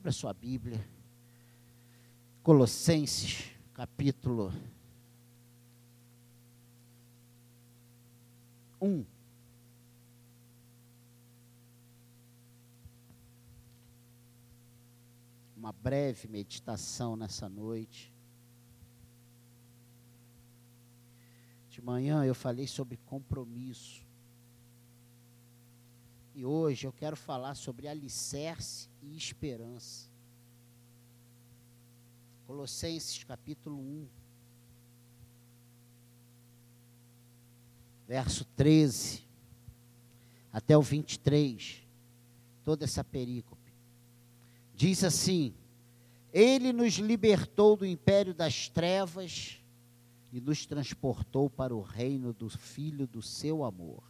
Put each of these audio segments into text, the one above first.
Abra sua Bíblia. Colossenses, capítulo 1. Uma breve meditação nessa noite. De manhã eu falei sobre compromisso. E hoje eu quero falar sobre alicerce e esperança. Colossenses capítulo 1, verso 13 até o 23, toda essa perícope. Diz assim: Ele nos libertou do império das trevas e nos transportou para o reino do Filho do seu amor,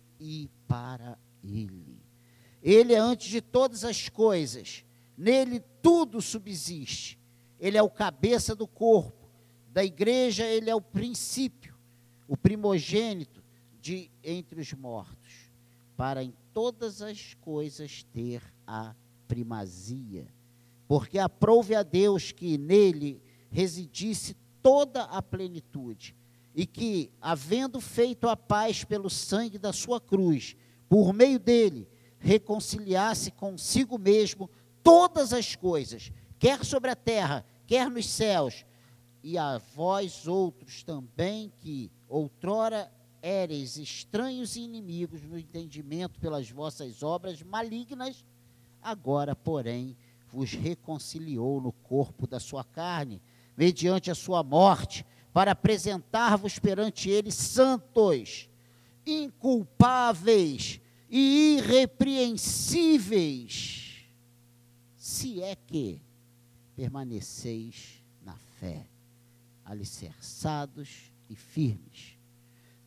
e para ele. Ele é antes de todas as coisas, nele tudo subsiste. Ele é o cabeça do corpo, da igreja, ele é o princípio, o primogênito de entre os mortos, para em todas as coisas ter a primazia. Porque aprouve a Deus que nele residisse toda a plenitude, e que, havendo feito a paz pelo sangue da sua cruz, por meio dele, reconciliasse consigo mesmo todas as coisas, quer sobre a terra, quer nos céus, e a vós outros também que outrora éreis estranhos e inimigos no entendimento pelas vossas obras malignas, agora, porém, vos reconciliou no corpo da sua carne, mediante a sua morte, para apresentar-vos perante ele santos, inculpáveis e irrepreensíveis, se é que permaneceis na fé, alicerçados e firmes,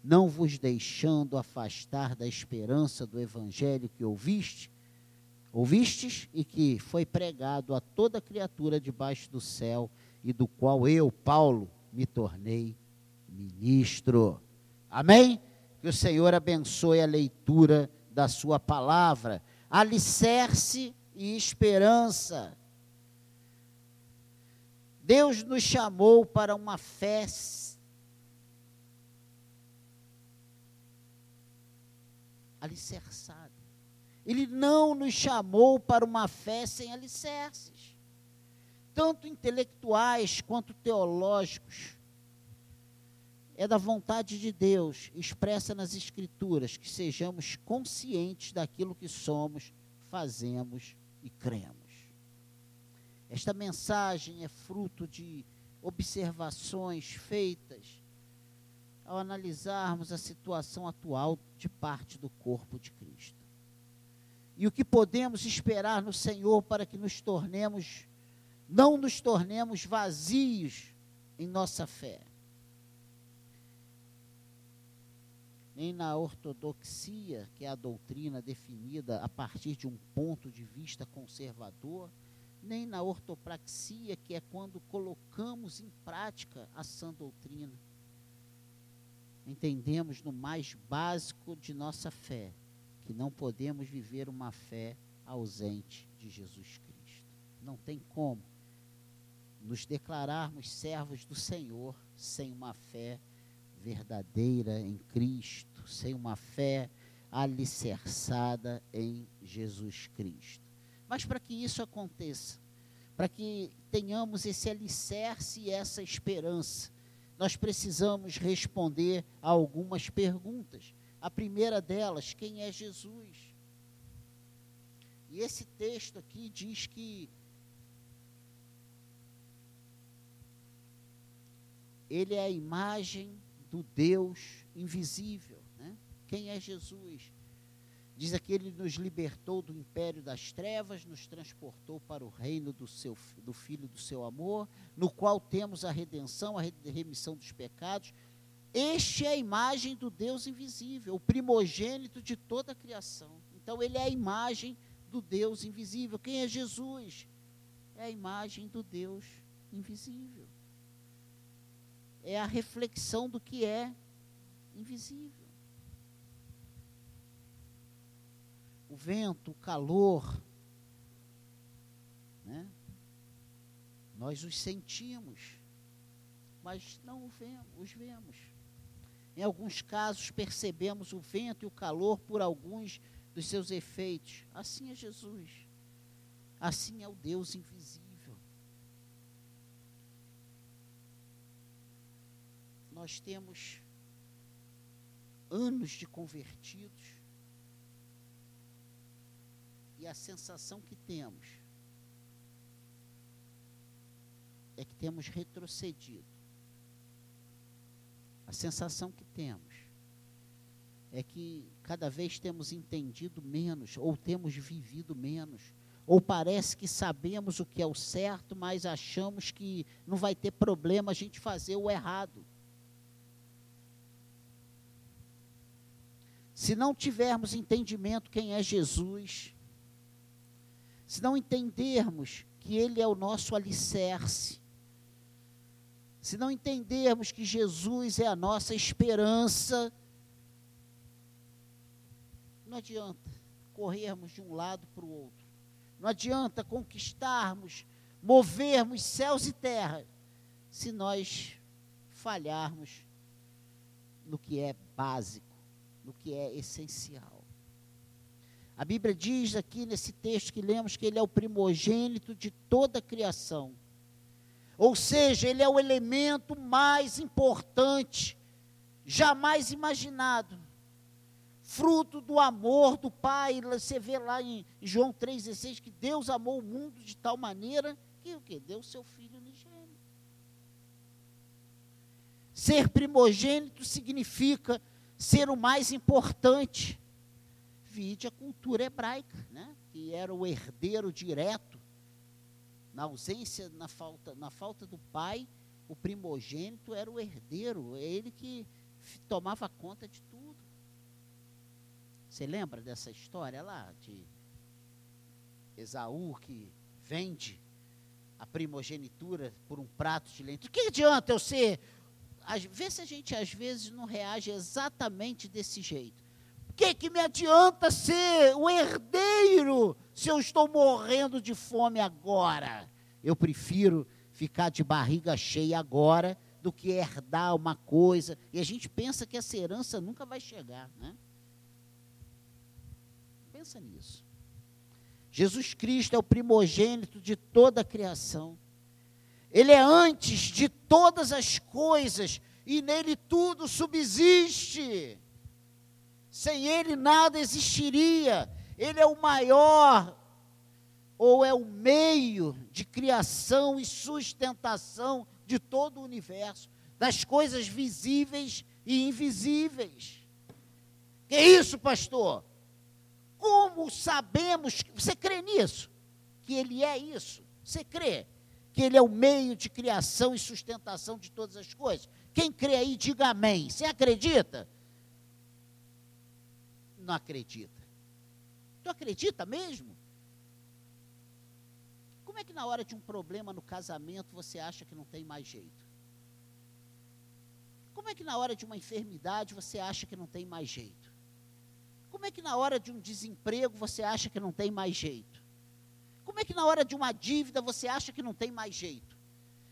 não vos deixando afastar da esperança do evangelho que ouviste, ouvistes e que foi pregado a toda criatura debaixo do céu e do qual eu, Paulo, me tornei ministro. Amém? Que o Senhor abençoe a leitura da sua palavra. Alicerce e esperança. Deus nos chamou para uma fé alicerçada. Ele não nos chamou para uma fé sem alicerces, tanto intelectuais quanto teológicos é da vontade de Deus, expressa nas Escrituras, que sejamos conscientes daquilo que somos, fazemos e cremos. Esta mensagem é fruto de observações feitas ao analisarmos a situação atual de parte do corpo de Cristo. E o que podemos esperar no Senhor para que nos tornemos, não nos tornemos vazios em nossa fé nem na ortodoxia, que é a doutrina definida a partir de um ponto de vista conservador, nem na ortopraxia, que é quando colocamos em prática a sã doutrina. Entendemos no mais básico de nossa fé que não podemos viver uma fé ausente de Jesus Cristo. Não tem como nos declararmos servos do Senhor sem uma fé verdadeira em Cristo, sem uma fé alicerçada em Jesus Cristo. Mas para que isso aconteça, para que tenhamos esse alicerce e essa esperança, nós precisamos responder a algumas perguntas. A primeira delas, quem é Jesus? E esse texto aqui diz que ele é a imagem do Deus invisível. Né? Quem é Jesus? Diz aqui, ele nos libertou do império das trevas, nos transportou para o reino do, seu, do Filho do seu amor, no qual temos a redenção, a remissão dos pecados. Este é a imagem do Deus invisível, o primogênito de toda a criação. Então, ele é a imagem do Deus invisível. Quem é Jesus? É a imagem do Deus invisível. É a reflexão do que é invisível. o vento, o calor, né? Nós os sentimos, mas não os vemos. Em alguns casos percebemos o vento e o calor por alguns dos seus efeitos. Assim é Jesus. Assim é o Deus invisível. Nós temos anos de convertidos e a sensação que temos é que temos retrocedido. A sensação que temos é que cada vez temos entendido menos, ou temos vivido menos, ou parece que sabemos o que é o certo, mas achamos que não vai ter problema a gente fazer o errado. Se não tivermos entendimento quem é Jesus, se não entendermos que Ele é o nosso alicerce, se não entendermos que Jesus é a nossa esperança, não adianta corrermos de um lado para o outro, não adianta conquistarmos, movermos céus e terra, se nós falharmos no que é básico, no que é essencial. A Bíblia diz aqui nesse texto que lemos que ele é o primogênito de toda a criação. Ou seja, ele é o elemento mais importante, jamais imaginado. Fruto do amor do Pai. Você vê lá em João 3,16 que Deus amou o mundo de tal maneira que o que? Deu seu filho unigênito. Ser primogênito significa ser o mais importante vide a cultura hebraica, né? que era o herdeiro direto. Na ausência, na falta, na falta do pai, o primogênito era o herdeiro, é ele que tomava conta de tudo. Você lembra dessa história lá de Esaú que vende a primogenitura por um prato de lentilha? O que adianta eu ser. Vê se a gente às vezes não reage exatamente desse jeito que, que me adianta ser o herdeiro se eu estou morrendo de fome agora? Eu prefiro ficar de barriga cheia agora do que herdar uma coisa. E a gente pensa que essa herança nunca vai chegar, né? Pensa nisso. Jesus Cristo é o primogênito de toda a criação. Ele é antes de todas as coisas e nele tudo subsiste. Sem ele nada existiria. Ele é o maior, ou é o meio de criação e sustentação de todo o universo, das coisas visíveis e invisíveis. Que isso, pastor? Como sabemos, você crê nisso? Que ele é isso? Você crê? Que ele é o meio de criação e sustentação de todas as coisas? Quem crê aí, diga amém. Você acredita? não acredita. Tu acredita mesmo? Como é que na hora de um problema no casamento você acha que não tem mais jeito? Como é que na hora de uma enfermidade você acha que não tem mais jeito? Como é que na hora de um desemprego você acha que não tem mais jeito? Como é que na hora de uma dívida você acha que não tem mais jeito?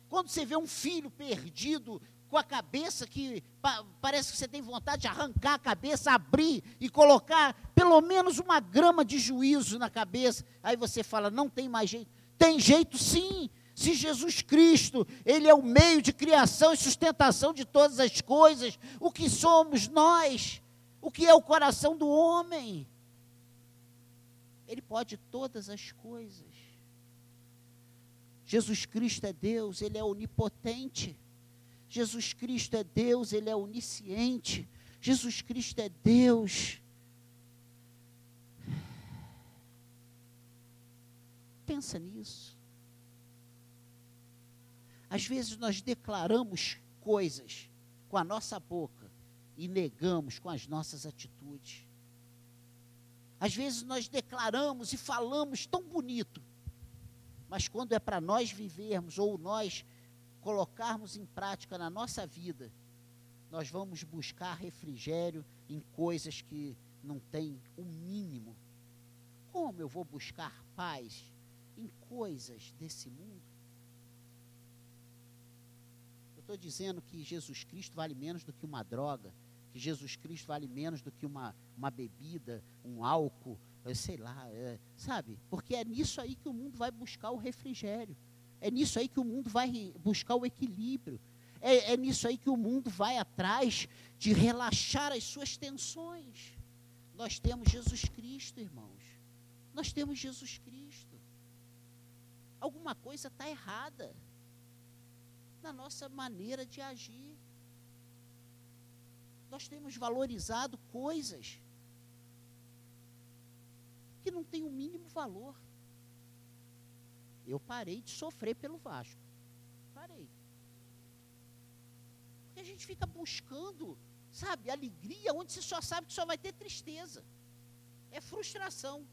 Quando você vê um filho perdido com a cabeça que pa, parece que você tem vontade de arrancar a cabeça, abrir e colocar pelo menos uma grama de juízo na cabeça. Aí você fala: não tem mais jeito. Tem jeito sim. Se Jesus Cristo, Ele é o meio de criação e sustentação de todas as coisas, o que somos nós? O que é o coração do homem? Ele pode todas as coisas. Jesus Cristo é Deus, Ele é onipotente. Jesus Cristo é Deus, Ele é onisciente. Jesus Cristo é Deus. Pensa nisso. Às vezes nós declaramos coisas com a nossa boca e negamos com as nossas atitudes. Às vezes nós declaramos e falamos tão bonito, mas quando é para nós vivermos ou nós colocarmos em prática na nossa vida, nós vamos buscar refrigério em coisas que não têm o mínimo. Como eu vou buscar paz em coisas desse mundo? Eu estou dizendo que Jesus Cristo vale menos do que uma droga, que Jesus Cristo vale menos do que uma, uma bebida, um álcool, sei lá, é, sabe? Porque é nisso aí que o mundo vai buscar o refrigério. É nisso aí que o mundo vai buscar o equilíbrio. É, é nisso aí que o mundo vai atrás de relaxar as suas tensões. Nós temos Jesus Cristo, irmãos. Nós temos Jesus Cristo. Alguma coisa está errada na nossa maneira de agir. Nós temos valorizado coisas que não têm o mínimo valor. Eu parei de sofrer pelo Vasco. Parei. Porque a gente fica buscando, sabe, alegria onde você só sabe que só vai ter tristeza. É frustração.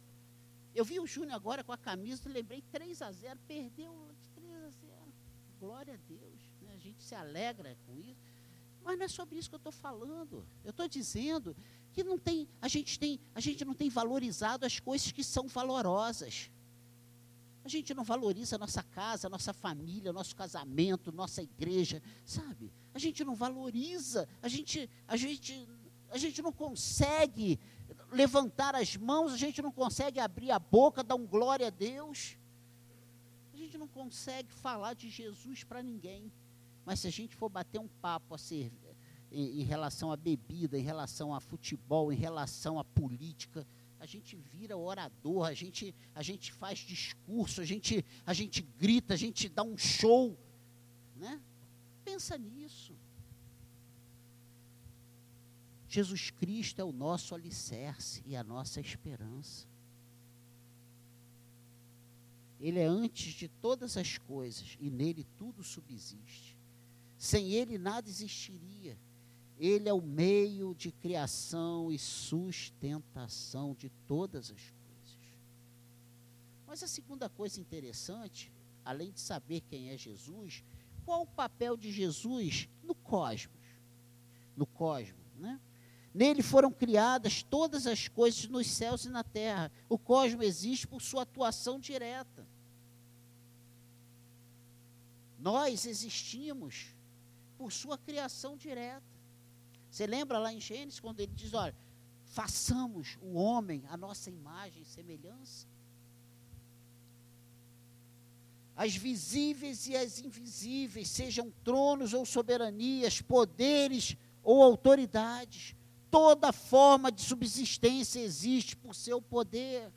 Eu vi o Júnior agora com a camisa, lembrei 3 a 0, perdeu de 3 a 0. Glória a Deus. Né? A gente se alegra com isso. Mas não é sobre isso que eu estou falando. Eu estou dizendo que não tem, a gente tem, a gente não tem valorizado as coisas que são valorosas. A gente não valoriza a nossa casa, a nossa família, nosso casamento, nossa igreja, sabe? A gente não valoriza, a gente, a gente, a gente não consegue levantar as mãos, a gente não consegue abrir a boca, dar um glória a Deus. A gente não consegue falar de Jesus para ninguém. Mas se a gente for bater um papo a ser, em, em relação à bebida, em relação a futebol, em relação à política, a gente vira orador, a gente, a gente faz discurso, a gente, a gente grita, a gente dá um show. Né? Pensa nisso. Jesus Cristo é o nosso alicerce e a nossa esperança. Ele é antes de todas as coisas e nele tudo subsiste. Sem ele nada existiria. Ele é o meio de criação e sustentação de todas as coisas. Mas a segunda coisa interessante, além de saber quem é Jesus, qual o papel de Jesus no cosmos? No cosmos, né? Nele foram criadas todas as coisas nos céus e na terra. O cosmos existe por sua atuação direta. Nós existimos por sua criação direta. Você lembra lá em Gênesis, quando ele diz: olha, façamos o homem a nossa imagem e semelhança? As visíveis e as invisíveis, sejam tronos ou soberanias, poderes ou autoridades, toda forma de subsistência existe por seu poder.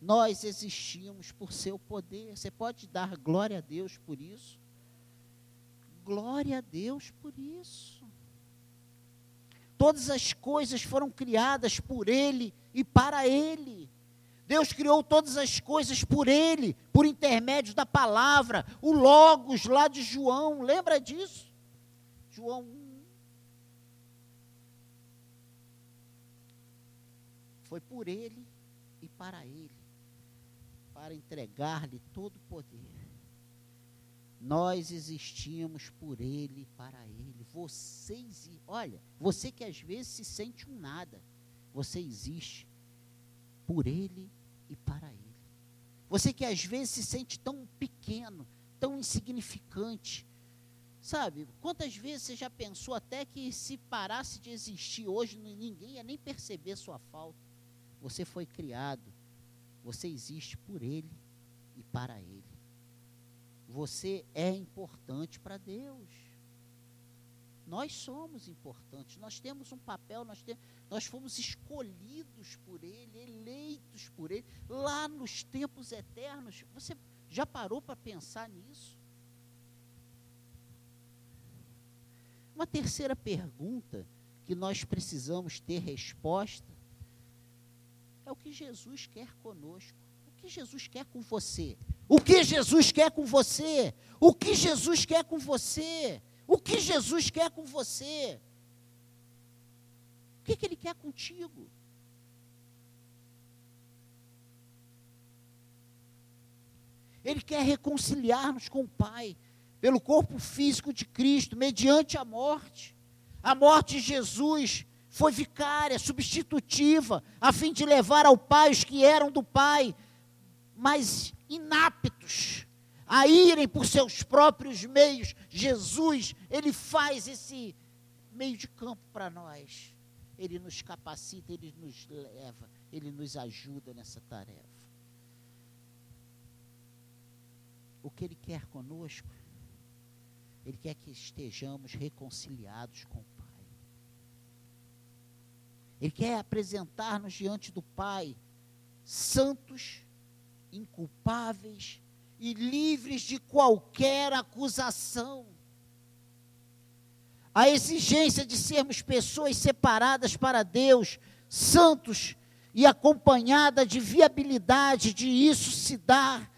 Nós existimos por seu poder. Você pode dar glória a Deus por isso? Glória a Deus por isso. Todas as coisas foram criadas por Ele e para Ele. Deus criou todas as coisas por Ele, por intermédio da palavra, o Logos lá de João, lembra disso? João 1. Foi por Ele e para Ele, para entregar-lhe todo o poder. Nós existimos por Ele para Ele. Vocês, olha, você que às vezes se sente um nada, você existe por Ele e para Ele. Você que às vezes se sente tão pequeno, tão insignificante, sabe? Quantas vezes você já pensou até que se parasse de existir hoje, ninguém ia nem perceber sua falta? Você foi criado, você existe por Ele e para Ele. Você é importante para Deus. Nós somos importantes, nós temos um papel, nós, temos, nós fomos escolhidos por Ele, eleitos por Ele, lá nos tempos eternos. Você já parou para pensar nisso? Uma terceira pergunta que nós precisamos ter resposta é o que Jesus quer conosco que Jesus quer com você? O que Jesus quer com você? O que Jesus quer com você? O que Jesus quer com você? O que, que Ele quer contigo? Ele quer reconciliar-nos com o Pai, pelo corpo físico de Cristo, mediante a morte. A morte de Jesus foi vicária, substitutiva, a fim de levar ao Pai os que eram do Pai, mas inaptos a irem por seus próprios meios. Jesus, ele faz esse meio de campo para nós. Ele nos capacita, ele nos leva, ele nos ajuda nessa tarefa. O que ele quer conosco? Ele quer que estejamos reconciliados com o Pai. Ele quer apresentar-nos diante do Pai santos, inculpáveis e livres de qualquer acusação. A exigência de sermos pessoas separadas para Deus, santos e acompanhada de viabilidade de isso se dar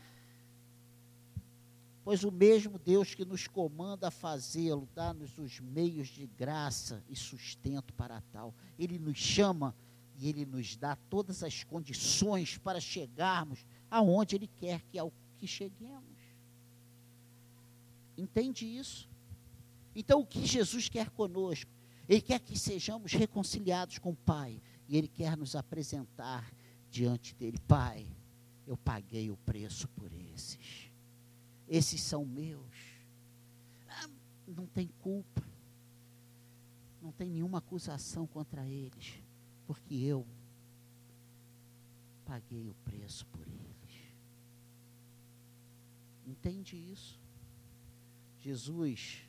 pois o mesmo Deus que nos comanda a fazê-lo, dá-nos os meios de graça e sustento para tal. Ele nos chama e ele nos dá todas as condições para chegarmos aonde ele quer que, ao, que cheguemos. Entende isso? Então, o que Jesus quer conosco? Ele quer que sejamos reconciliados com o Pai. E Ele quer nos apresentar diante dele: Pai, eu paguei o preço por esses esses são meus. Ah, não tem culpa, não tem nenhuma acusação contra eles, porque eu paguei o preço por eles. Entende isso? Jesus,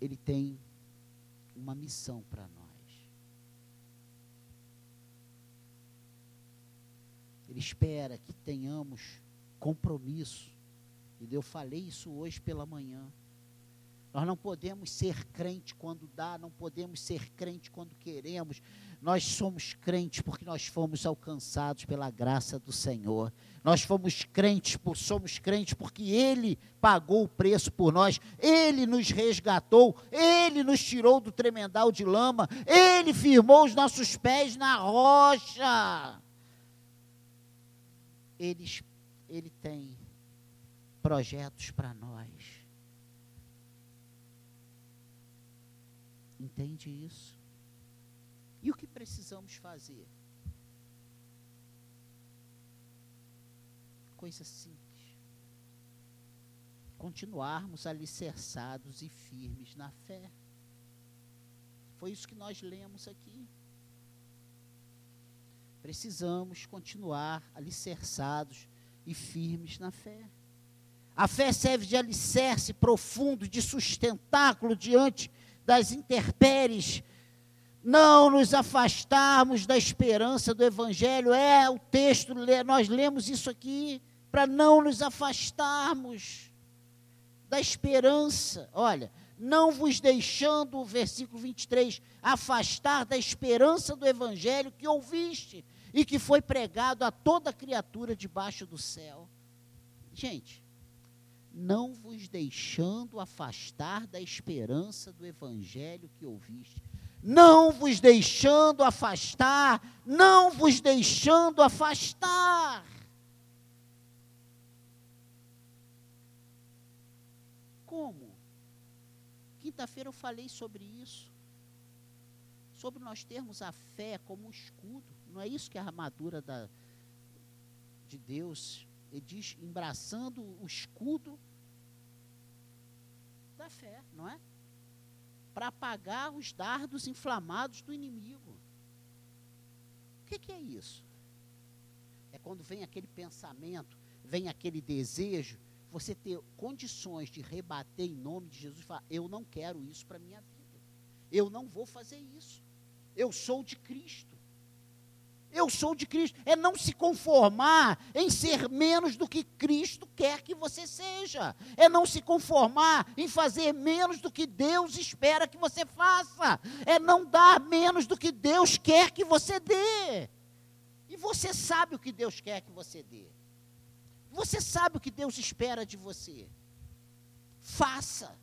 ele tem uma missão para nós. Ele espera que tenhamos compromisso e eu falei isso hoje pela manhã. Nós não podemos ser crente quando dá, não podemos ser crente quando queremos. Nós somos crentes porque nós fomos alcançados pela graça do Senhor. Nós fomos crentes, por, somos crentes porque Ele pagou o preço por nós. Ele nos resgatou, Ele nos tirou do tremendal de lama, Ele firmou os nossos pés na rocha. Ele, ele tem projetos para nós. Entende isso? E o que precisamos fazer? Coisa simples. Continuarmos alicerçados e firmes na fé. Foi isso que nós lemos aqui. Precisamos continuar alicerçados e firmes na fé. A fé serve de alicerce profundo, de sustentáculo diante das intempéries. Não nos afastarmos da esperança do Evangelho. É o texto, nós lemos isso aqui, para não nos afastarmos da esperança. Olha, não vos deixando, o versículo 23, afastar da esperança do Evangelho que ouviste e que foi pregado a toda criatura debaixo do céu. Gente, não vos deixando afastar da esperança do evangelho que ouviste. Não vos deixando afastar, não vos deixando afastar. Como? Quinta-feira eu falei sobre isso. Sobre nós termos a fé como escudo. Não é isso que é a armadura da, de Deus ele diz, embraçando o escudo da fé, não é? Para apagar os dardos inflamados do inimigo. O que, que é isso? É quando vem aquele pensamento, vem aquele desejo, você ter condições de rebater em nome de Jesus e falar: Eu não quero isso para a minha vida. Eu não vou fazer isso. Eu sou de Cristo. Eu sou de Cristo. É não se conformar em ser menos do que Cristo quer que você seja. É não se conformar em fazer menos do que Deus espera que você faça. É não dar menos do que Deus quer que você dê. E você sabe o que Deus quer que você dê. Você sabe o que Deus espera de você. Faça.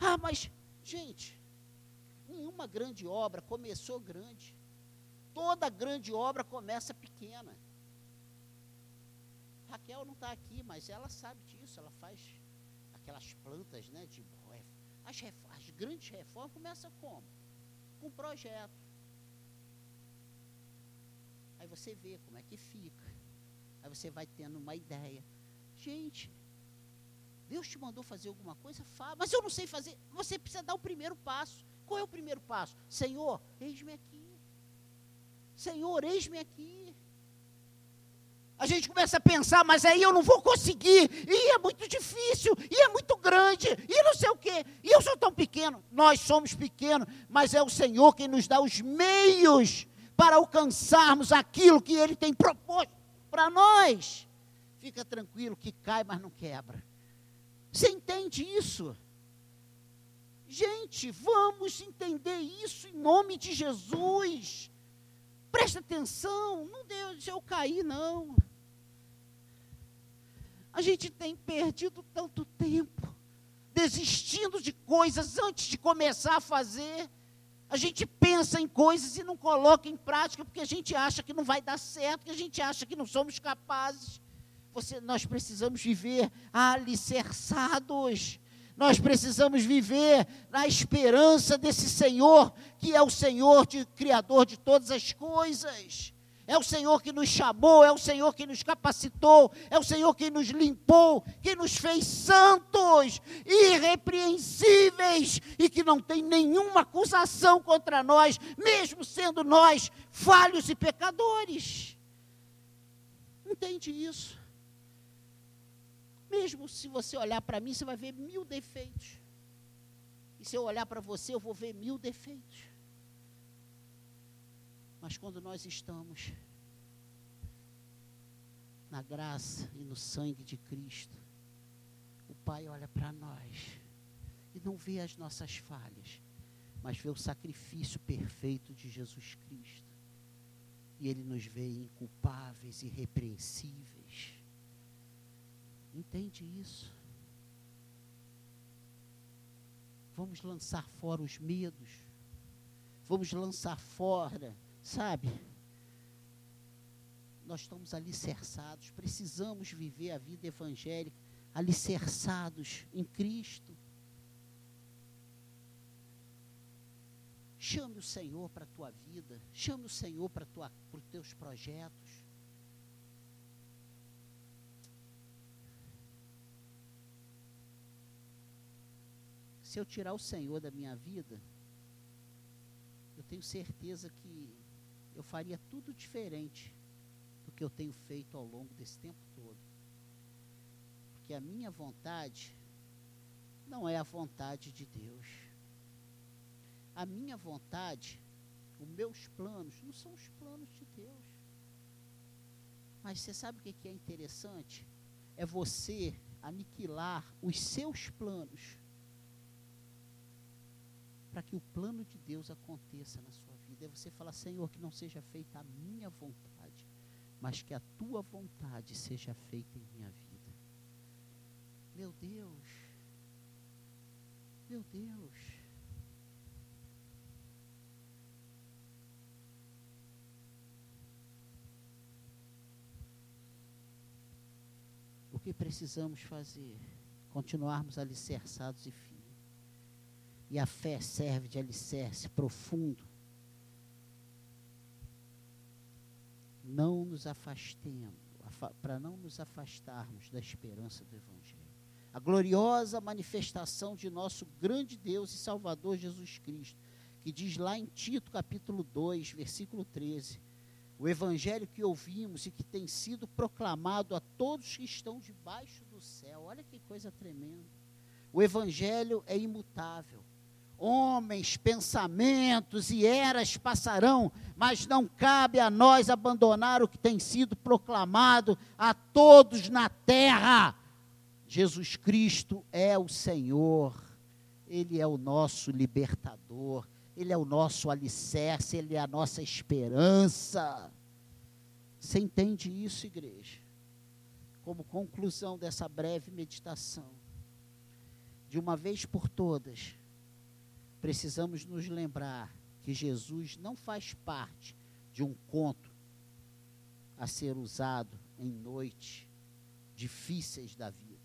Ah, mas, gente, nenhuma grande obra começou grande. Toda grande obra começa pequena. Raquel não está aqui, mas ela sabe disso. Ela faz aquelas plantas, né? De, as, as grandes reformas começam como? Com um projeto. Aí você vê como é que fica. Aí você vai tendo uma ideia. Gente, Deus te mandou fazer alguma coisa? Fala. Mas eu não sei fazer. Você precisa dar o primeiro passo. Qual é o primeiro passo? Senhor, eis-me aqui. Senhor, eis-me aqui. A gente começa a pensar, mas aí eu não vou conseguir, e é muito difícil, e é muito grande, e não sei o quê, e eu sou tão pequeno. Nós somos pequenos, mas é o Senhor quem nos dá os meios para alcançarmos aquilo que Ele tem proposto para nós. Fica tranquilo que cai, mas não quebra. Você entende isso? Gente, vamos entender isso em nome de Jesus. Presta atenção, não deixa eu cair, não. A gente tem perdido tanto tempo, desistindo de coisas antes de começar a fazer. A gente pensa em coisas e não coloca em prática porque a gente acha que não vai dar certo, que a gente acha que não somos capazes. Você, nós precisamos viver alicerçados. Nós precisamos viver na esperança desse Senhor, que é o Senhor de, criador de todas as coisas. É o Senhor que nos chamou, é o Senhor que nos capacitou, é o Senhor que nos limpou, que nos fez santos, irrepreensíveis e que não tem nenhuma acusação contra nós, mesmo sendo nós falhos e pecadores. Entende isso? Mesmo se você olhar para mim, você vai ver mil defeitos. E se eu olhar para você, eu vou ver mil defeitos. Mas quando nós estamos na graça e no sangue de Cristo, o Pai olha para nós e não vê as nossas falhas, mas vê o sacrifício perfeito de Jesus Cristo. E Ele nos vê inculpáveis, irrepreensíveis. Entende isso? Vamos lançar fora os medos. Vamos lançar fora Sabe? Nós estamos alicerçados, precisamos viver a vida evangélica alicerçados em Cristo. Chame o Senhor para a tua vida, chame o Senhor para, os teus projetos. Se eu tirar o Senhor da minha vida, eu tenho certeza que eu faria tudo diferente do que eu tenho feito ao longo desse tempo todo. Porque a minha vontade não é a vontade de Deus. A minha vontade, os meus planos, não são os planos de Deus. Mas você sabe o que é interessante? É você aniquilar os seus planos para que o plano de Deus aconteça na sua vida. É você falar, Senhor, que não seja feita a minha vontade, mas que a tua vontade seja feita em minha vida. Meu Deus, meu Deus. O que precisamos fazer? Continuarmos alicerçados e firmes e a fé serve de alicerce profundo. Não nos afastemos, para não nos afastarmos da esperança do Evangelho. A gloriosa manifestação de nosso grande Deus e Salvador Jesus Cristo, que diz lá em Tito capítulo 2, versículo 13: o evangelho que ouvimos e que tem sido proclamado a todos que estão debaixo do céu. Olha que coisa tremenda. O evangelho é imutável homens, pensamentos e eras passarão, mas não cabe a nós abandonar o que tem sido proclamado a todos na terra. Jesus Cristo é o Senhor, Ele é o nosso libertador, Ele é o nosso alicerce, Ele é a nossa esperança. Você entende isso, igreja? Como conclusão dessa breve meditação, de uma vez por todas, precisamos nos lembrar que Jesus não faz parte de um conto a ser usado em noites difíceis da vida.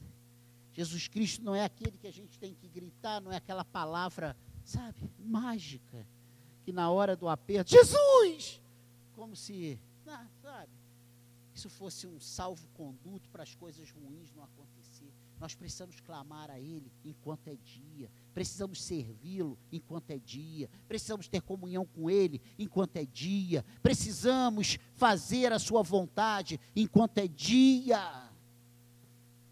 Jesus Cristo não é aquele que a gente tem que gritar, não é aquela palavra, sabe, mágica, que na hora do aperto, Jesus! Como se, ah, sabe, isso fosse um salvo-conduto para as coisas ruins não acontecer. Nós precisamos clamar a Ele enquanto é dia, precisamos servi-lo enquanto é dia, precisamos ter comunhão com Ele enquanto é dia, precisamos fazer a Sua vontade enquanto é dia.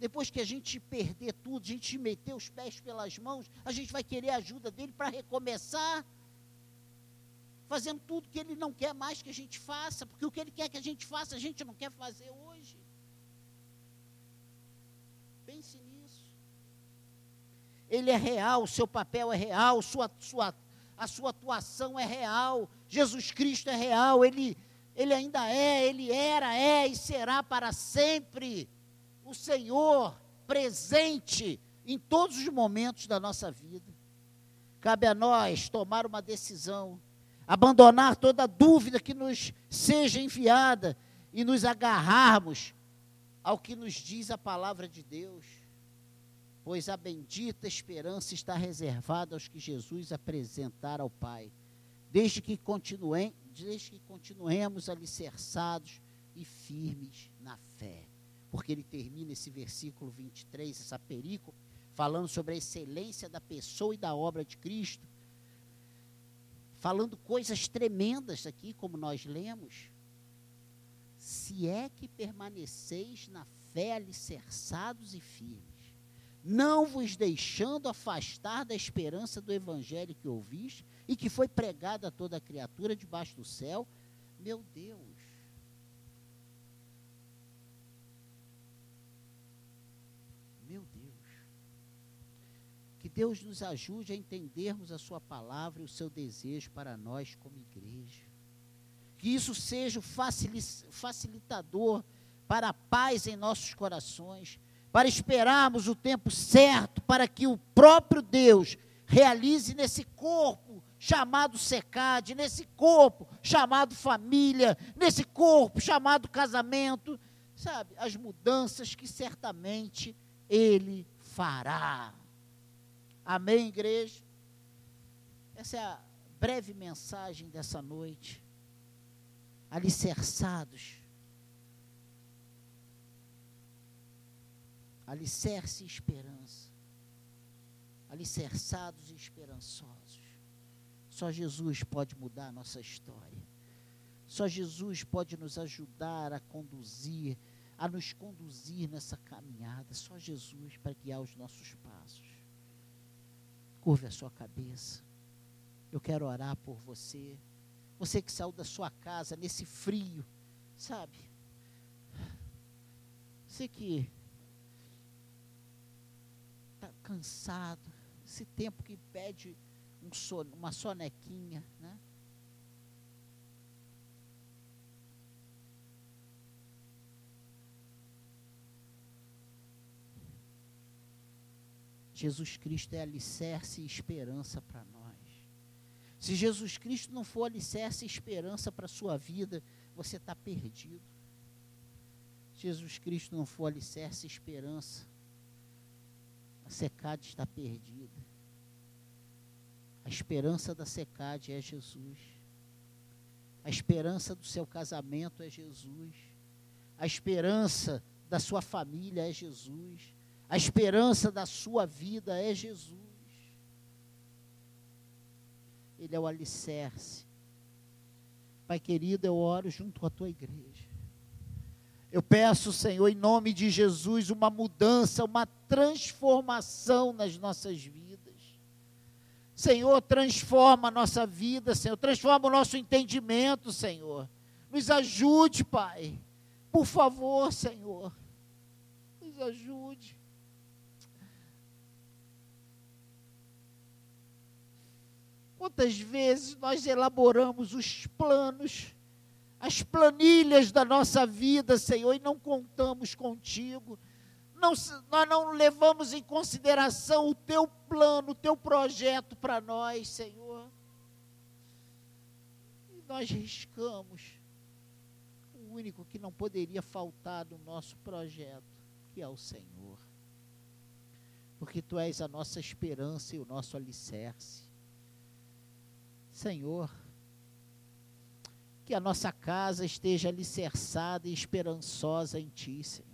Depois que a gente perder tudo, a gente meter os pés pelas mãos, a gente vai querer a ajuda dele para recomeçar, fazendo tudo que ele não quer mais que a gente faça, porque o que ele quer que a gente faça, a gente não quer fazer hoje. Pense nisso. Ele é real, o seu papel é real, sua, sua, a sua atuação é real. Jesus Cristo é real, ele, ele ainda é, ele era, é e será para sempre o Senhor presente em todos os momentos da nossa vida. Cabe a nós tomar uma decisão, abandonar toda dúvida que nos seja enviada e nos agarrarmos ao que nos diz a palavra de Deus. Pois a bendita esperança está reservada aos que Jesus apresentar ao Pai, desde que, continuem, desde que continuemos alicerçados e firmes na fé porque ele termina esse versículo 23, essa perícope, falando sobre a excelência da pessoa e da obra de Cristo, falando coisas tremendas aqui, como nós lemos. Se é que permaneceis na fé alicerçados e firmes, não vos deixando afastar da esperança do evangelho que ouviste e que foi pregado a toda criatura debaixo do céu, meu Deus, Deus. Nos ajude a entendermos a Sua palavra e o seu desejo para nós como igreja. Que isso seja o facilitador para a paz em nossos corações, para esperarmos o tempo certo para que o próprio Deus realize nesse corpo chamado secade, nesse corpo chamado família, nesse corpo chamado casamento, sabe, as mudanças que certamente Ele fará. Amém, igreja? Essa é a breve mensagem dessa noite. Alicerçados. Alicerce e esperança. Alicerçados e esperançosos. Só Jesus pode mudar a nossa história. Só Jesus pode nos ajudar a conduzir, a nos conduzir nessa caminhada. Só Jesus para guiar os nossos passos. Curve a sua cabeça. Eu quero orar por você. Você que saiu da sua casa nesse frio, sabe? Você que cansado, esse tempo que pede um son, uma sonequinha, né? Jesus Cristo é alicerce e esperança para nós. Se Jesus Cristo não for alicerce e esperança para a sua vida, você está perdido. Se Jesus Cristo não for alicerce e esperança, secade está perdida. A esperança da secade é Jesus. A esperança do seu casamento é Jesus. A esperança da sua família é Jesus. A esperança da sua vida é Jesus. Ele é o alicerce. Pai querido, eu oro junto com a tua igreja. Eu peço, Senhor, em nome de Jesus, uma mudança, uma transformação nas nossas vidas. Senhor, transforma a nossa vida, Senhor, transforma o nosso entendimento, Senhor. Nos ajude, Pai. Por favor, Senhor. Nos ajude. Quantas vezes nós elaboramos os planos, as planilhas da nossa vida, Senhor, e não contamos contigo. Não, nós não levamos em consideração o teu plano, o teu projeto para nós, Senhor. E nós riscamos o único que não poderia faltar no nosso projeto, que é o Senhor. Porque tu és a nossa esperança e o nosso alicerce. Senhor, que a nossa casa esteja alicerçada e esperançosa em Ti, Senhor.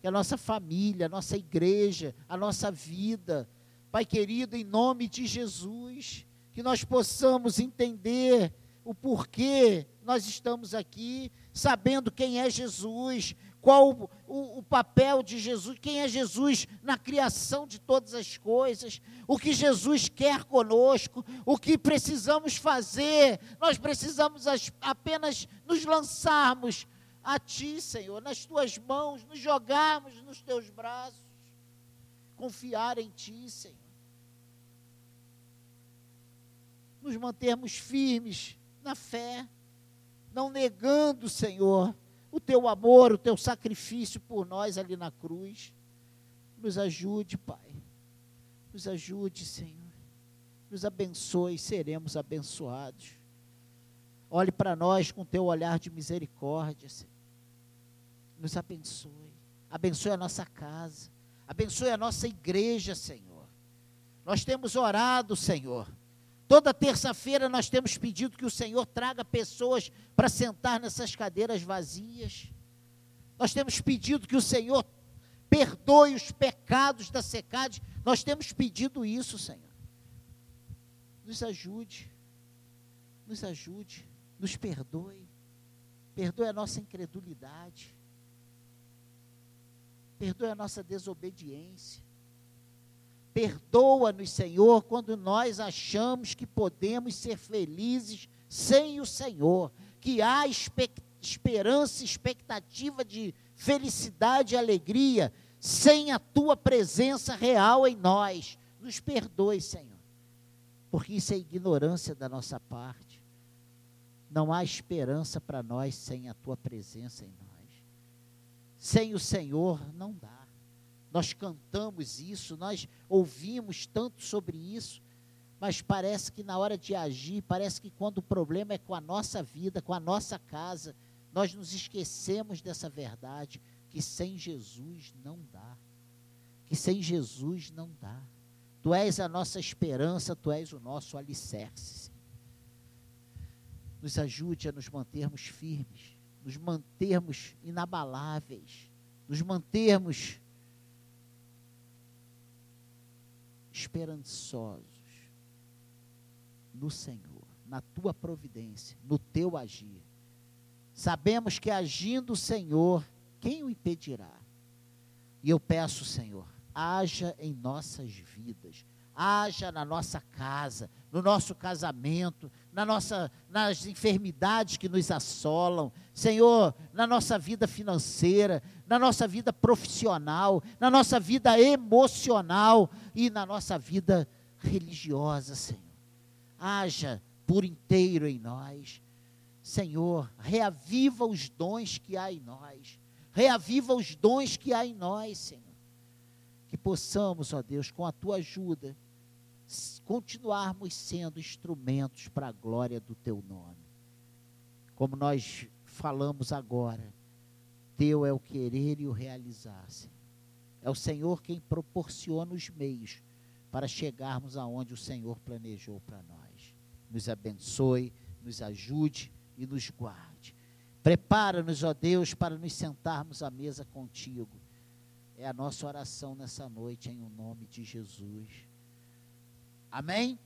Que a nossa família, a nossa igreja, a nossa vida, Pai querido, em nome de Jesus, que nós possamos entender o porquê nós estamos aqui, sabendo quem é Jesus, qual o, o, o, papel de Jesus, quem é Jesus na criação de todas as coisas, o que Jesus quer conosco, o que precisamos fazer. Nós precisamos as, apenas nos lançarmos a Ti, Senhor, nas Tuas mãos, nos jogarmos nos Teus braços, confiar em Ti, Senhor. Nos mantermos firmes na fé, não negando, Senhor, o teu amor, o teu sacrifício por nós ali na cruz. Nos ajude, Pai. Nos ajude, Senhor. Nos abençoe, seremos abençoados. Olhe para nós com teu olhar de misericórdia, Senhor. Nos abençoe. Abençoe a nossa casa. Abençoe a nossa igreja, Senhor. Nós temos orado, Senhor Toda terça-feira nós temos pedido que o Senhor traga pessoas para sentar nessas cadeiras vazias. Nós temos pedido que o Senhor perdoe os pecados da secade. Nós temos pedido isso, Senhor. Nos ajude. Nos ajude. Nos perdoe. Perdoe a nossa incredulidade. Perdoe a nossa desobediência. Perdoa-nos, Senhor, quando nós achamos que podemos ser felizes sem o Senhor, que há esperança, expectativa de felicidade e alegria sem a tua presença real em nós. Nos perdoe, Senhor, porque isso é ignorância da nossa parte. Não há esperança para nós sem a tua presença em nós. Sem o Senhor não dá nós cantamos isso, nós ouvimos tanto sobre isso, mas parece que na hora de agir, parece que quando o problema é com a nossa vida, com a nossa casa, nós nos esquecemos dessa verdade, que sem Jesus não dá. Que sem Jesus não dá. Tu és a nossa esperança, tu és o nosso alicerce. Nos ajude a nos mantermos firmes, nos mantermos inabaláveis, nos mantermos esperançosos no Senhor, na tua providência, no teu agir. Sabemos que agindo o Senhor, quem o impedirá? E eu peço, Senhor, haja em nossas vidas, haja na nossa casa, no nosso casamento, na nossa, nas enfermidades que nos assolam, Senhor, na nossa vida financeira, na nossa vida profissional, na nossa vida emocional e na nossa vida religiosa, Senhor. Haja por inteiro em nós. Senhor, reaviva os dons que há em nós. Reaviva os dons que há em nós, Senhor. Que possamos, ó Deus, com a tua ajuda, continuarmos sendo instrumentos para a glória do teu nome. Como nós falamos agora, teu é o querer e o realizar, Senhor. É o Senhor quem proporciona os meios para chegarmos aonde o Senhor planejou para nós. Nos abençoe, nos ajude e nos guarde. Prepara-nos, ó Deus, para nos sentarmos à mesa contigo. É a nossa oração nessa noite, em o nome de Jesus. Amém?